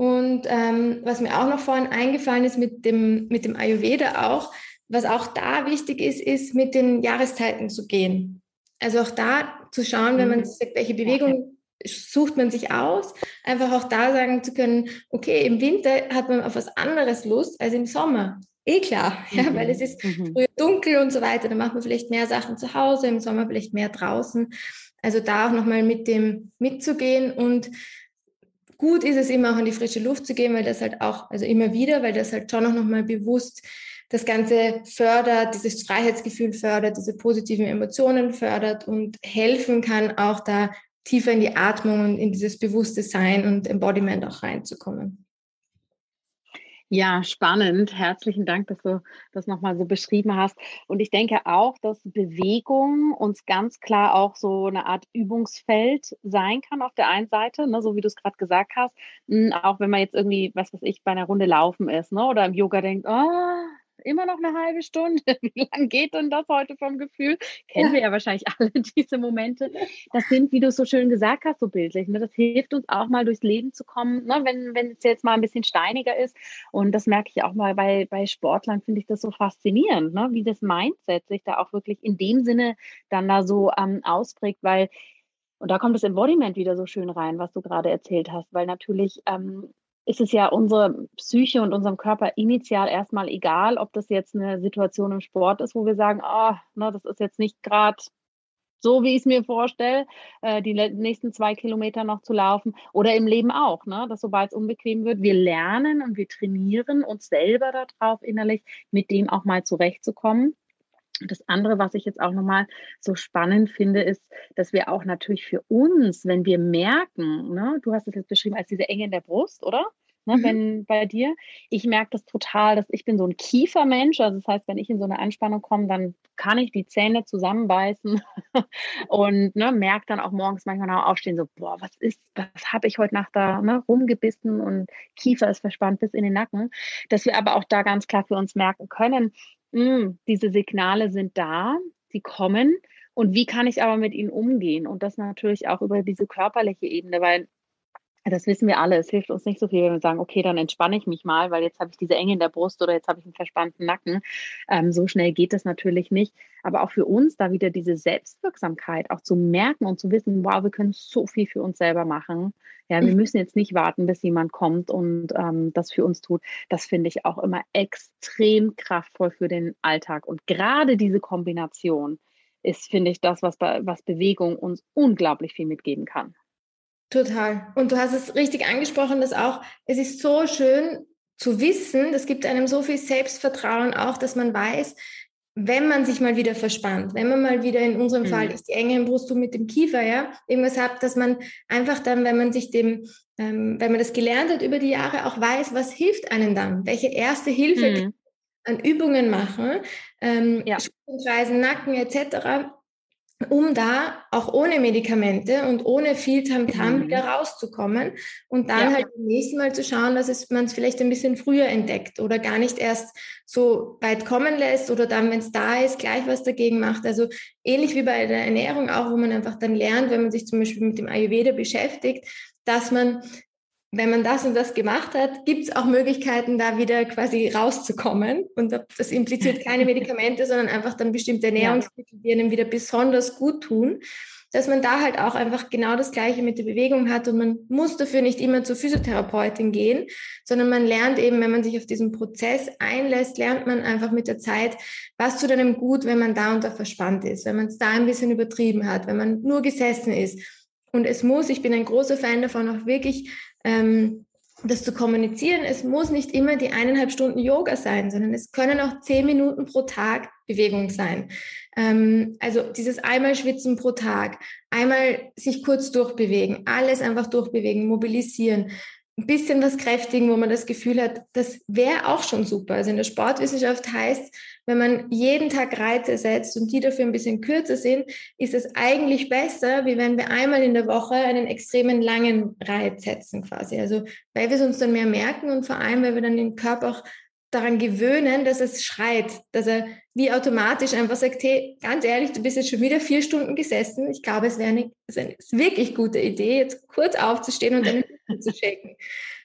Und ähm, was mir auch noch vorhin eingefallen ist mit dem, mit dem Ayurveda auch, was auch da wichtig ist, ist mit den Jahreszeiten zu gehen. Also auch da zu schauen, wenn man mhm. sagt, welche Bewegung sucht man sich aus, einfach auch da sagen zu können, okay, im Winter hat man auf was anderes Lust als im Sommer. Eh klar, mhm. *laughs* ja, weil es ist mhm. früher dunkel und so weiter, dann macht man vielleicht mehr Sachen zu Hause, im Sommer vielleicht mehr draußen. Also da auch nochmal mit dem mitzugehen und gut ist es immer auch in die frische Luft zu gehen, weil das halt auch, also immer wieder, weil das halt schon auch nochmal bewusst das Ganze fördert, dieses Freiheitsgefühl fördert, diese positiven Emotionen fördert und helfen kann, auch da tiefer in die Atmung und in dieses bewusste Sein und Embodiment auch reinzukommen. Ja, spannend. Herzlichen Dank, dass du das nochmal so beschrieben hast. Und ich denke auch, dass Bewegung uns ganz klar auch so eine Art Übungsfeld sein kann auf der einen Seite, ne, so wie du es gerade gesagt hast. Hm, auch wenn man jetzt irgendwie, was weiß ich, bei einer Runde laufen ist ne, oder im Yoga denkt, oh, immer noch eine halbe Stunde. *laughs* Wie lange geht denn das heute vom Gefühl? Kennen ja. wir ja wahrscheinlich *laughs* alle diese Momente. Das sind, wie du es so schön gesagt hast, so bildlich. Ne? Das hilft uns auch mal durchs Leben zu kommen, ne? wenn, wenn es jetzt mal ein bisschen steiniger ist. Und das merke ich auch mal bei, bei Sportlern, finde ich das so faszinierend, ne? wie das Mindset sich da auch wirklich in dem Sinne dann da so ähm, ausprägt, weil und da kommt das Embodiment wieder so schön rein, was du gerade erzählt hast, weil natürlich ähm, ist es ja unserer Psyche und unserem Körper initial erstmal egal, ob das jetzt eine Situation im Sport ist, wo wir sagen, oh, ne, das ist jetzt nicht gerade so, wie ich es mir vorstelle, äh, die nächsten zwei Kilometer noch zu laufen oder im Leben auch, ne, dass sobald es unbequem wird, wir lernen und wir trainieren uns selber darauf innerlich, mit dem auch mal zurechtzukommen. Das andere, was ich jetzt auch nochmal so spannend finde, ist, dass wir auch natürlich für uns, wenn wir merken, ne, du hast es jetzt beschrieben als diese Enge in der Brust, oder? Ne, mhm. Wenn bei dir, ich merke das total, dass ich bin so ein Kiefermensch. Also das heißt, wenn ich in so eine Anspannung komme, dann kann ich die Zähne zusammenbeißen *laughs* und ne, merke dann auch morgens manchmal nach Aufstehen so, boah, was ist, was habe ich heute Nacht da ne, rumgebissen und Kiefer ist verspannt bis in den Nacken. Dass wir aber auch da ganz klar für uns merken können, mh, hm, diese Signale sind da, sie kommen. Und wie kann ich aber mit ihnen umgehen? Und das natürlich auch über diese körperliche Ebene, weil das wissen wir alle. Es hilft uns nicht so viel, wenn wir sagen, okay, dann entspanne ich mich mal, weil jetzt habe ich diese Enge in der Brust oder jetzt habe ich einen verspannten Nacken. Ähm, so schnell geht das natürlich nicht. Aber auch für uns da wieder diese Selbstwirksamkeit auch zu merken und zu wissen, wow, wir können so viel für uns selber machen. Ja, wir mhm. müssen jetzt nicht warten, bis jemand kommt und ähm, das für uns tut. Das finde ich auch immer extrem kraftvoll für den Alltag. Und gerade diese Kombination ist, finde ich, das, was, was Bewegung uns unglaublich viel mitgeben kann. Total. Und du hast es richtig angesprochen, dass auch, es ist so schön zu wissen, das gibt einem so viel Selbstvertrauen auch, dass man weiß, wenn man sich mal wieder verspannt, wenn man mal wieder in unserem mhm. Fall ist die enge im Brusttum mit dem Kiefer, ja, irgendwas hat, dass man einfach dann, wenn man sich dem, ähm, wenn man das gelernt hat über die Jahre, auch weiß, was hilft einem dann, welche erste Hilfe mhm. an Übungen machen, ähm, ja. Nacken etc um da auch ohne Medikamente und ohne viel Tamtam mhm. wieder rauszukommen und dann ja. halt beim nächsten Mal zu schauen, dass es man es vielleicht ein bisschen früher entdeckt oder gar nicht erst so weit kommen lässt oder dann, wenn es da ist, gleich was dagegen macht. Also ähnlich wie bei der Ernährung auch, wo man einfach dann lernt, wenn man sich zum Beispiel mit dem Ayurveda beschäftigt, dass man wenn man das und das gemacht hat, gibt es auch Möglichkeiten, da wieder quasi rauszukommen. Und das impliziert *laughs* keine Medikamente, sondern einfach dann bestimmte Ernährungsmittel, die einem wieder besonders gut tun. Dass man da halt auch einfach genau das Gleiche mit der Bewegung hat und man muss dafür nicht immer zur Physiotherapeutin gehen, sondern man lernt eben, wenn man sich auf diesen Prozess einlässt, lernt man einfach mit der Zeit, was tut einem gut, wenn man da und da verspannt ist, wenn man es da ein bisschen übertrieben hat, wenn man nur gesessen ist. Und es muss, ich bin ein großer Fan davon, auch wirklich ähm, das zu kommunizieren. Es muss nicht immer die eineinhalb Stunden Yoga sein, sondern es können auch zehn Minuten pro Tag Bewegung sein. Ähm, also dieses einmal schwitzen pro Tag, einmal sich kurz durchbewegen, alles einfach durchbewegen, mobilisieren, ein bisschen was kräftigen, wo man das Gefühl hat, das wäre auch schon super. Also in der Sportwissenschaft heißt, wenn man jeden Tag Reize setzt und die dafür ein bisschen kürzer sind, ist es eigentlich besser, wie wenn wir einmal in der Woche einen extremen langen Reiz setzen quasi. Also weil wir es uns dann mehr merken und vor allem, weil wir dann den Körper auch daran gewöhnen, dass es schreit, dass er wie automatisch einfach sagt, hey, ganz ehrlich, du bist jetzt schon wieder vier Stunden gesessen. Ich glaube, es wäre eine, eine wirklich gute Idee, jetzt kurz aufzustehen und dann *laughs* zu checken.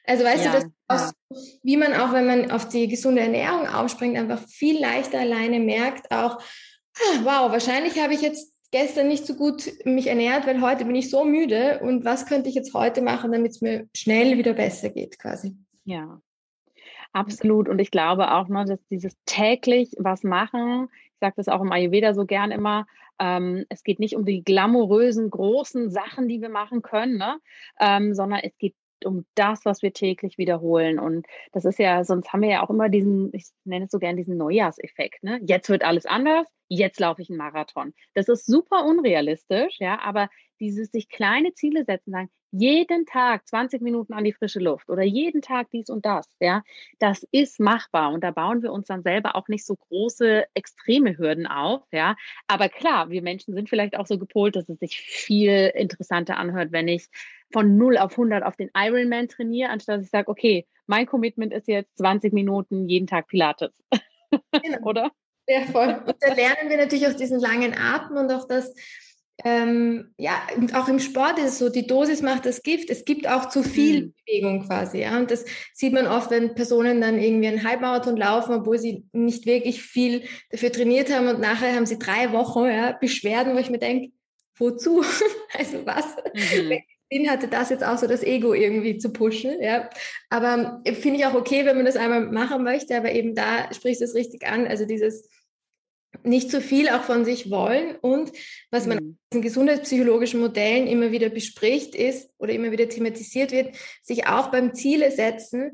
Also weißt ja, du, das ja. wie man auch, wenn man auf die gesunde Ernährung aufspringt, einfach viel leichter alleine merkt, auch, ah, wow, wahrscheinlich habe ich jetzt gestern nicht so gut mich ernährt, weil heute bin ich so müde und was könnte ich jetzt heute machen, damit es mir schnell wieder besser geht, quasi. Ja, Absolut. Und ich glaube auch, ne, dass dieses täglich was machen, ich sage das auch im Ayurveda so gern immer, ähm, es geht nicht um die glamourösen, großen Sachen, die wir machen können, ne? ähm, sondern es geht um das, was wir täglich wiederholen. Und das ist ja, sonst haben wir ja auch immer diesen, ich nenne es so gern diesen Neujahrseffekt. Ne? Jetzt wird alles anders, jetzt laufe ich einen Marathon. Das ist super unrealistisch, ja, aber dieses sich kleine Ziele setzen, sagen, jeden Tag 20 Minuten an die frische Luft oder jeden Tag dies und das, ja, das ist machbar und da bauen wir uns dann selber auch nicht so große extreme Hürden auf, ja. Aber klar, wir Menschen sind vielleicht auch so gepolt, dass es sich viel interessanter anhört, wenn ich von 0 auf 100 auf den Ironman trainiere, anstatt dass ich sage, okay, mein Commitment ist jetzt 20 Minuten jeden Tag Pilates. Genau. *laughs* oder? Ja, voll. Und da lernen wir natürlich auch diesen langen Atem und auch das, ähm, ja, auch im Sport ist es so, die Dosis macht das Gift. Es gibt auch zu viel mhm. Bewegung quasi. Ja? Und das sieht man oft, wenn Personen dann irgendwie einen Halbmarathon laufen, obwohl sie nicht wirklich viel dafür trainiert haben und nachher haben sie drei Wochen ja, Beschwerden, wo ich mir denke, wozu? *laughs* also was? Mhm. Sinn hatte das jetzt auch so das Ego irgendwie zu pushen, ja. Aber äh, finde ich auch okay, wenn man das einmal machen möchte, aber eben da sprichst du es richtig an, also dieses nicht zu viel auch von sich wollen. Und was man mhm. in gesundheitspsychologischen Modellen immer wieder bespricht ist oder immer wieder thematisiert wird, sich auch beim Ziele setzen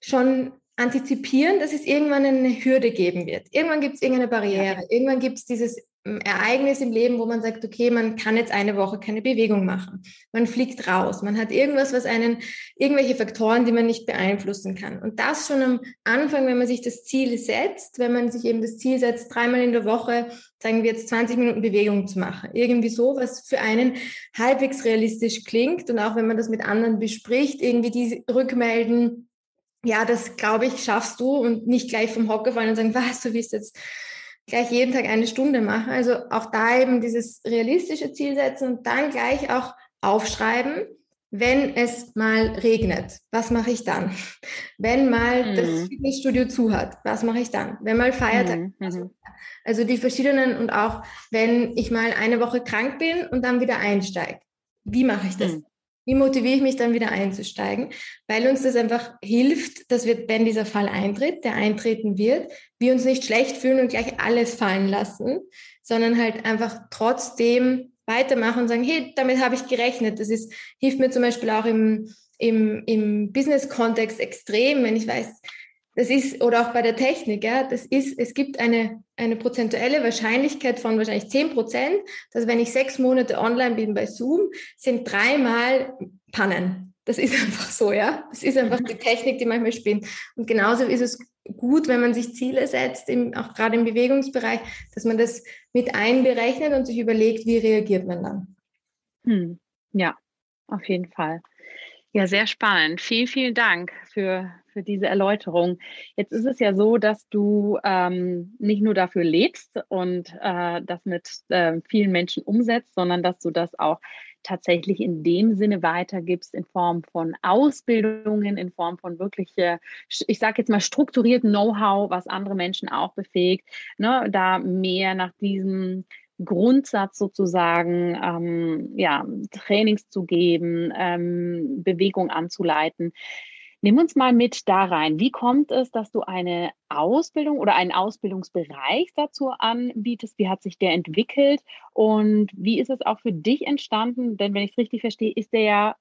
schon antizipieren, dass es irgendwann eine Hürde geben wird. Irgendwann gibt es irgendeine Barriere. Irgendwann gibt es dieses Ereignis im Leben, wo man sagt, okay, man kann jetzt eine Woche keine Bewegung machen. Man fliegt raus. Man hat irgendwas, was einen, irgendwelche Faktoren, die man nicht beeinflussen kann. Und das schon am Anfang, wenn man sich das Ziel setzt, wenn man sich eben das Ziel setzt, dreimal in der Woche, sagen wir jetzt 20 Minuten Bewegung zu machen. Irgendwie so, was für einen halbwegs realistisch klingt. Und auch wenn man das mit anderen bespricht, irgendwie die rückmelden, ja, das glaube ich, schaffst du und nicht gleich vom Hocker fallen und sagen, *laughs* was, du willst jetzt gleich jeden Tag eine Stunde machen. Also auch da eben dieses realistische Ziel setzen und dann gleich auch aufschreiben, wenn es mal regnet, was mache ich dann? *laughs* Wenn mal mhm. das Fitnessstudio zu hat, was mache ich dann? Wenn mal Feiertag. Mhm. mhm. Also die verschiedenen und auch wenn ich mal eine Woche krank bin und dann wieder einsteige. Wie mache ich das? Mhm. Wie motiviere ich mich dann wieder einzusteigen? Weil uns das einfach hilft, dass wir, wenn dieser Fall eintritt, der eintreten wird, wir uns nicht schlecht fühlen und gleich alles fallen lassen, sondern halt einfach trotzdem weitermachen und sagen, hey, damit habe ich gerechnet. Das ist, hilft mir zum Beispiel auch im, im, im Business-Kontext extrem, wenn ich weiß, das ist, oder auch bei der Technik, ja, das ist, es gibt eine, eine prozentuelle Wahrscheinlichkeit von wahrscheinlich 10 Prozent, dass wenn ich sechs Monate online bin bei Zoom, sind dreimal Pannen. Das ist *laughs* einfach so, ja. Das ist einfach die Technik, die manchmal spinnt. Und genauso ist es gut, wenn man sich Ziele setzt, im, auch gerade im Bewegungsbereich, dass man das mit einberechnet und sich überlegt, wie reagiert man dann. Hm. Ja, auf jeden Fall. Ja, sehr spannend. Vielen, vielen Dank für, für diese Erläuterung. Jetzt ist es ja so, dass du ähm, nicht nur dafür lebst und äh, das mit äh, vielen Menschen umsetzt, sondern dass du das auch tatsächlich in dem Sinne weitergibst in Form von Ausbildungen, in Form von wirkliche, ich sage jetzt mal strukturierten Know-how, was andere Menschen auch befähigt, ne, da mehr nach diesem Grundsatz sozusagen, ähm, ja, Trainings zu geben, ähm, Bewegung anzuleiten. Nimm uns mal mit da rein. Wie kommt es, dass du eine Ausbildung oder einen Ausbildungsbereich dazu anbietest? Wie hat sich der entwickelt? Und wie ist es auch für dich entstanden? Denn wenn ich es richtig verstehe, ist der ja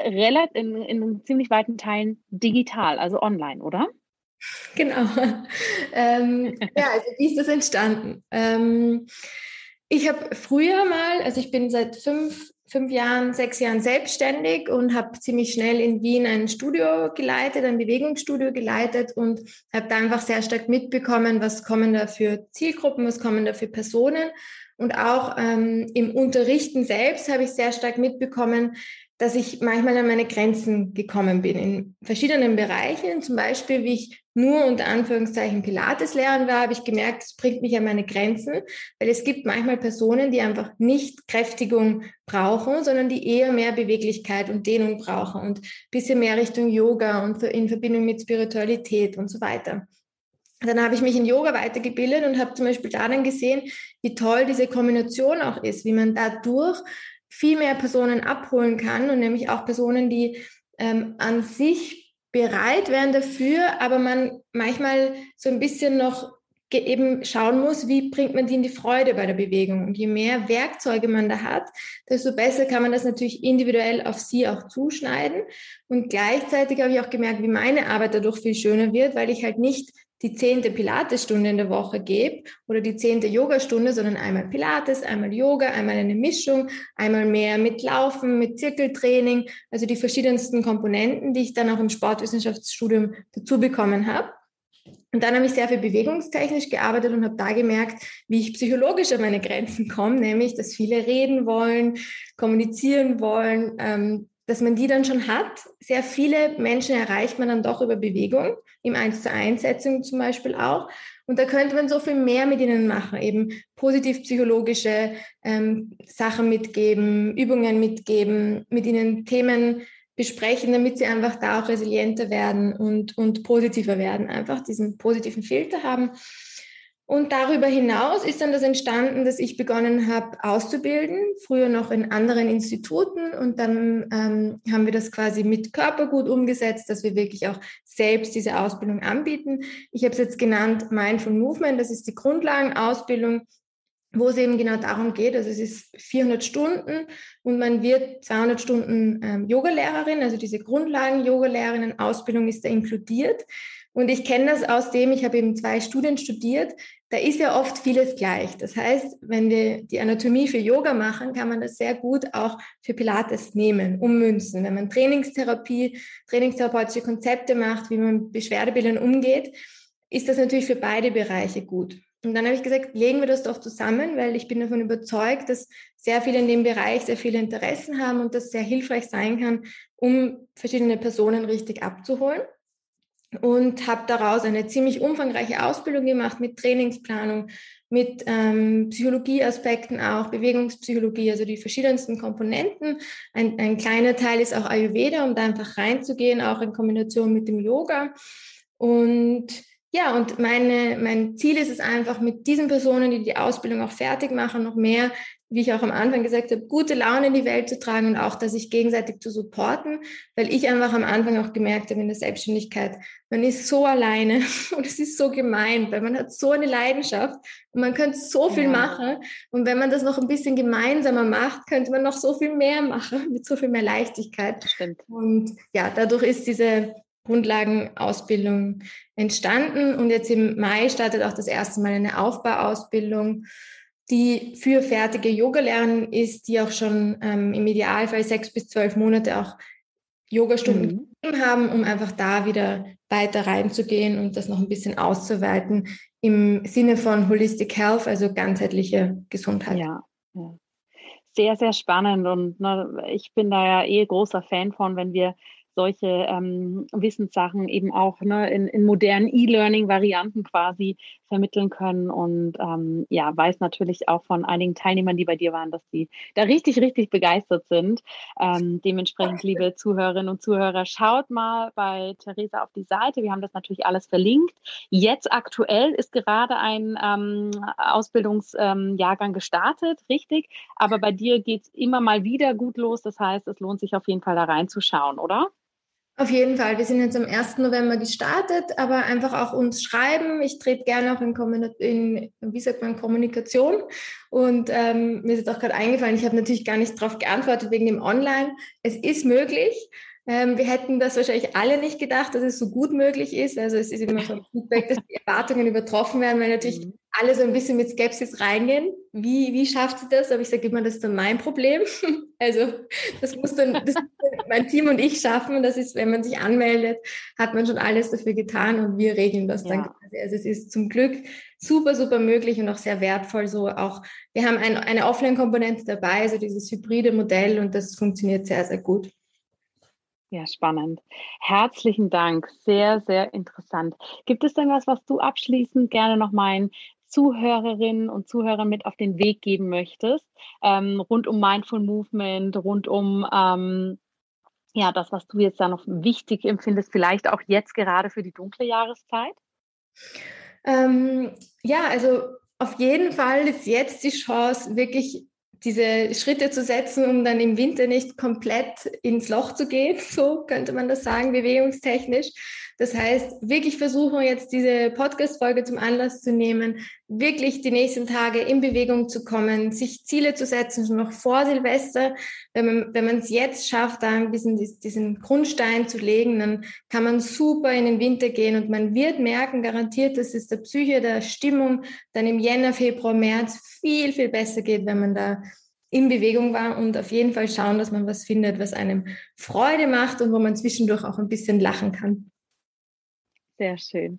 relativ in, in ziemlich weiten Teilen digital, also online, oder? Genau. *laughs* Ähm, ja, also wie ist das entstanden? Ähm, ich habe früher mal, also ich bin seit fünf, fünf Jahren, sechs Jahren selbstständig und habe ziemlich schnell in Wien ein Studio geleitet, ein Bewegungsstudio geleitet und habe da einfach sehr stark mitbekommen, was kommen da für Zielgruppen, was kommen da für Personen. Und auch ähm, im Unterrichten selbst habe ich sehr stark mitbekommen, dass ich manchmal an meine Grenzen gekommen bin in verschiedenen Bereichen. Zum Beispiel, wie ich nur unter Anführungszeichen Pilates lernen war, habe ich gemerkt, es bringt mich an meine Grenzen, weil es gibt manchmal Personen, die einfach nicht Kräftigung brauchen, sondern die eher mehr Beweglichkeit und Dehnung brauchen und bisschen mehr Richtung Yoga und in Verbindung mit Spiritualität und so weiter. Dann habe ich mich in Yoga weitergebildet und habe zum Beispiel da dann gesehen, wie toll diese Kombination auch ist, wie man dadurch viel mehr Personen abholen kann und nämlich auch Personen, die ähm, an sich bereit wären dafür, aber man manchmal so ein bisschen noch eben schauen muss, wie bringt man die in die Freude bei der Bewegung. Und je mehr Werkzeuge man da hat, desto besser kann man das natürlich individuell auf sie auch zuschneiden. Und gleichzeitig habe ich auch gemerkt, wie meine Arbeit dadurch viel schöner wird, weil ich halt nicht die zehnte Pilatesstunde in der Woche gebe oder die zehnte Yogastunde, sondern einmal Pilates, einmal Yoga, einmal eine Mischung, einmal mehr mit Laufen, mit Zirkeltraining, also die verschiedensten Komponenten, die ich dann auch im Sportwissenschaftsstudium dazu bekommen habe. Und dann habe ich sehr viel bewegungstechnisch gearbeitet und habe da gemerkt, wie ich psychologisch an meine Grenzen komme, nämlich, dass viele reden wollen, kommunizieren wollen, ähm, dass man die dann schon hat. Sehr viele Menschen erreicht man dann doch über Bewegung, im 1 zu 1 Setzung zum Beispiel auch. Und da könnte man so viel mehr mit ihnen machen, eben positiv psychologische ähm, Sachen mitgeben, Übungen mitgeben, mit ihnen Themen besprechen, damit sie einfach da auch resilienter werden und, und positiver werden, einfach diesen positiven Filter haben. Und darüber hinaus ist dann das entstanden, dass ich begonnen habe auszubilden, früher noch in anderen Instituten. Und dann ähm, haben wir das quasi mit Körpergut umgesetzt, dass wir wirklich auch selbst diese Ausbildung anbieten. Ich habe es jetzt genannt Mindful Movement, das ist die Grundlagenausbildung, wo es eben genau darum geht, also es ist 400 Stunden und man wird 200 Stunden ähm, Yogalehrerin, also diese Grundlagen-Yogalehrerinnen-Ausbildung ist da inkludiert. Und ich kenne das aus dem, ich habe eben zwei Studien studiert, da ist ja oft vieles gleich. Das heißt, wenn wir die Anatomie für Yoga machen, kann man das sehr gut auch für Pilates nehmen, ummünzen. Wenn man Trainingstherapie, trainingstherapeutische Konzepte macht, wie man mit Beschwerdebildern umgeht, ist das natürlich für beide Bereiche gut. Und dann habe ich gesagt, legen wir das doch zusammen, weil ich bin davon überzeugt, dass sehr viele in dem Bereich sehr viele Interessen haben und das sehr hilfreich sein kann, um verschiedene Personen richtig abzuholen und habe daraus eine ziemlich umfangreiche Ausbildung gemacht mit Trainingsplanung, mit ähm, Psychologieaspekten auch, Bewegungspsychologie, also die verschiedensten Komponenten. Ein, ein kleiner Teil ist auch Ayurveda, um da einfach reinzugehen, auch in Kombination mit dem Yoga. Und ja, und meine, mein Ziel ist es einfach, mit diesen Personen, die die Ausbildung auch fertig machen, noch mehr wie ich auch am Anfang gesagt habe, gute Laune in die Welt zu tragen und auch, dass sich gegenseitig zu supporten, weil ich einfach am Anfang auch gemerkt habe in der Selbstständigkeit, man ist so alleine *laughs* und es ist so gemein, weil man hat so eine Leidenschaft und man könnte so viel ja. machen und wenn man das noch ein bisschen gemeinsamer macht, könnte man noch so viel mehr machen *laughs* mit so viel mehr Leichtigkeit. Stimmt. Und ja, dadurch ist diese Grundlagenausbildung entstanden und jetzt im Mai startet auch das erste Mal eine Aufbauausbildung die für fertige Yoga-Lernen ist, die auch schon ähm, im Idealfall sechs bis zwölf Monate auch Yogastunden mhm. haben, um einfach da wieder weiter reinzugehen und das noch ein bisschen auszuweiten im Sinne von Holistic Health, also ganzheitliche Gesundheit. Ja, ja. sehr, sehr spannend und ne, ich bin da ja eh großer Fan von, wenn wir solche ähm, Wissenssachen eben auch ne, in, in modernen E-Learning-Varianten quasi vermitteln können. Und ähm, ja, weiß natürlich auch von einigen Teilnehmern, die bei dir waren, dass die da richtig, richtig begeistert sind. Ähm, dementsprechend, liebe Zuhörerinnen und Zuhörer, schaut mal bei Theresa auf die Seite. Wir haben das natürlich alles verlinkt. Jetzt aktuell ist gerade ein ähm, Ausbildungsjahrgang ähm, gestartet, richtig. Aber bei dir geht es immer mal wieder gut los. Das heißt, es lohnt sich auf jeden Fall da reinzuschauen, oder? Auf jeden Fall. Wir sind jetzt am 1. November gestartet, aber einfach auch uns schreiben. Ich trete gerne auch in, in, wie sagt man, Kommunikation. Und ähm, mir ist jetzt auch gerade eingefallen, ich habe natürlich gar nicht darauf geantwortet wegen dem Online. Es ist möglich. Ähm, wir hätten das wahrscheinlich alle nicht gedacht, dass es so gut möglich ist. Also es ist immer so ein Feedback, dass die Erwartungen übertroffen werden, weil natürlich *laughs* mhm. alle so ein bisschen mit Skepsis reingehen. Wie, wie schafft sie das? Aber ich sage immer, das ist dann mein Problem. *laughs* Also das muss dann das mein Team und ich schaffen. Und das ist, wenn man sich anmeldet, hat man schon alles dafür getan und wir regeln das ja. dann quasi. Also es ist zum Glück super, super möglich und auch sehr wertvoll. So auch, wir haben ein, eine Offline-Komponente dabei, also dieses hybride Modell und das funktioniert sehr, sehr gut. Ja, spannend. Herzlichen Dank. Sehr, sehr interessant. Gibt es denn was, was du abschließend gerne noch meinen Zuhörerinnen und Zuhörern mit auf den Weg geben möchtest, ähm, rund um Mindful Movement, rund um ähm, ja, das, was du jetzt da noch wichtig empfindest, vielleicht auch jetzt gerade für die dunkle Jahreszeit? Ähm, ja, also auf jeden Fall ist jetzt die Chance, wirklich diese Schritte zu setzen, um dann im Winter nicht komplett ins Loch zu gehen, *laughs* so könnte man das sagen, bewegungstechnisch. Das heißt, wirklich versuchen jetzt diese Podcast-Folge zum Anlass zu nehmen, wirklich die nächsten Tage in Bewegung zu kommen, sich Ziele zu setzen, schon noch vor Silvester. Wenn man, wenn man es jetzt schafft, da ein bisschen diesen Grundstein zu legen, dann kann man super in den Winter gehen und man wird merken, garantiert, dass es der Psyche, der Stimmung dann im Jänner, Februar, März viel, viel besser geht, wenn man da in Bewegung war und auf jeden Fall schauen, dass man was findet, was einem Freude macht und wo man zwischendurch auch ein bisschen lachen kann. Sehr schön.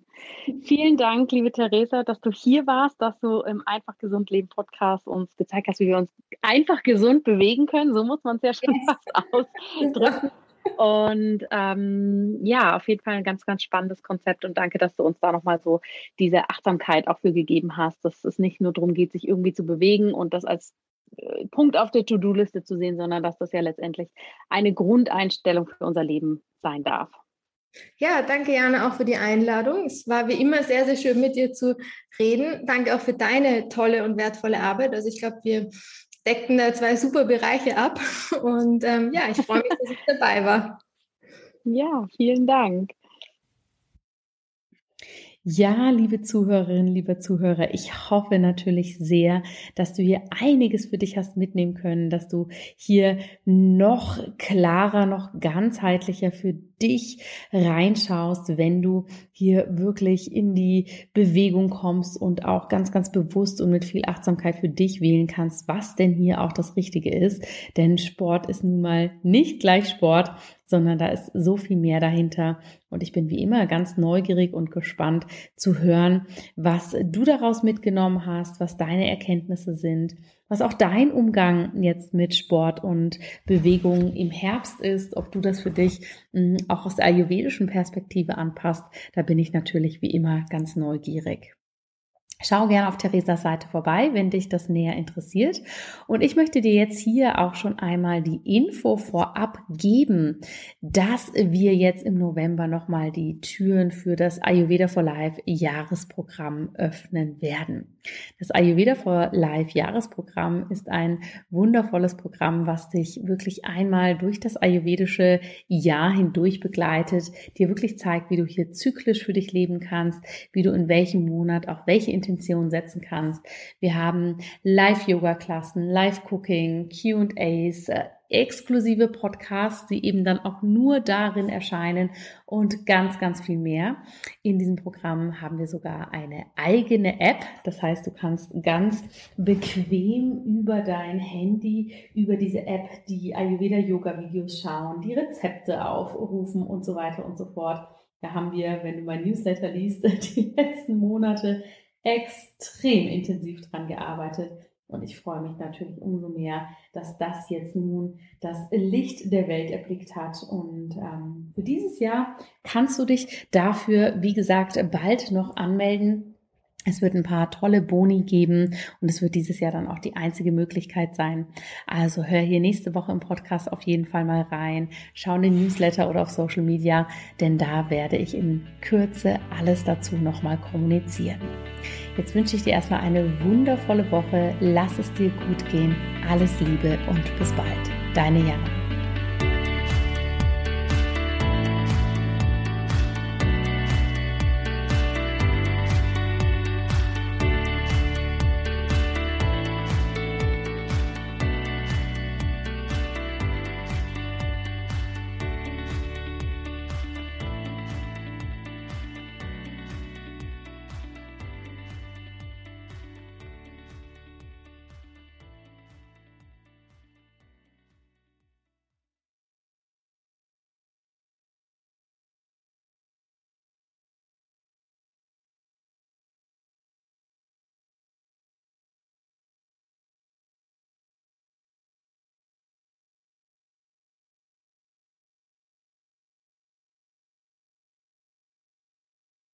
Vielen Dank, liebe Theresa, dass du hier warst, dass du im Einfach Gesund Leben Podcast uns gezeigt hast, wie wir uns einfach gesund bewegen können. So muss man es ja schon yes. fast *laughs* ausdrücken. Und ähm, ja, auf jeden Fall ein ganz, ganz spannendes Konzept und danke, dass du uns da nochmal so diese Achtsamkeit auch für gegeben hast, dass es nicht nur darum geht, sich irgendwie zu bewegen und das als äh, Punkt auf der To-Do-Liste zu sehen, sondern dass das ja letztendlich eine Grundeinstellung für unser Leben sein darf. Ja, danke Jana auch für die Einladung. Es war wie immer sehr, sehr schön mit dir zu reden. Danke auch für deine tolle und wertvolle Arbeit. Also ich glaube, wir deckten da zwei super Bereiche ab. *laughs* Und ähm, ja, ich freue mich, dass ich dabei war. Ja, vielen Dank. Ja, liebe Zuhörerinnen, liebe Zuhörer, ich hoffe natürlich sehr, dass du hier einiges für dich hast mitnehmen können, dass du hier noch klarer, noch ganzheitlicher für dich reinschaust, wenn du hier wirklich in die Bewegung kommst und auch ganz, ganz bewusst und mit viel Achtsamkeit für dich wählen kannst, was denn hier auch das Richtige ist. Denn Sport ist nun mal nicht gleich Sport, sondern da ist so viel mehr dahinter. Und ich bin wie immer ganz neugierig und gespannt zu hören, was du daraus mitgenommen hast, was deine Erkenntnisse sind, was auch dein Umgang jetzt mit Sport und Bewegung im Herbst ist, ob du das für dich hm, auch aus der ayurvedischen Perspektive anpasst. Da bin ich natürlich wie immer ganz neugierig. Schau gerne auf Theresas Seite vorbei, wenn dich das näher interessiert. Und ich möchte dir jetzt hier auch schon einmal die Info vorab geben, dass wir jetzt im November nochmal die Türen für das Ayurveda for Life Jahresprogramm öffnen werden. Das Ayurveda for Life Jahresprogramm ist ein wundervolles Programm, was dich wirklich einmal durch das ayurvedische Jahr hindurch begleitet, dir wirklich zeigt, wie du hier zyklisch für dich leben kannst, wie du in welchem Monat auch welche Intention setzen kannst. Wir haben Live-Yoga-Klassen, Live-Cooking, QAs, exklusive Podcasts, die eben dann auch nur darin erscheinen und ganz, ganz viel mehr. In diesem Programm haben wir sogar eine eigene App. Das heißt, du kannst ganz bequem über dein Handy, über diese App die Ayurveda Yoga Videos schauen, die Rezepte aufrufen und so weiter und so fort. Da haben wir, wenn du mein Newsletter liest, *laughs* die letzten Monate extrem intensiv dran gearbeitet. Und ich freue mich natürlich umso mehr, dass das jetzt nun das Licht der Welt erblickt hat. Und ähm, für dieses Jahr kannst du dich dafür, wie gesagt, bald noch anmelden. Es wird ein paar tolle Boni geben und es wird dieses Jahr dann auch die einzige Möglichkeit sein. Also hör hier nächste Woche im Podcast auf jeden Fall mal rein. Schau in den Newsletter oder auf Social Media, denn da werde ich in Kürze alles dazu nochmal kommunizieren. Jetzt wünsche ich dir erstmal eine wundervolle Woche. Lass es dir gut gehen. Alles Liebe und bis bald. Deine Jana.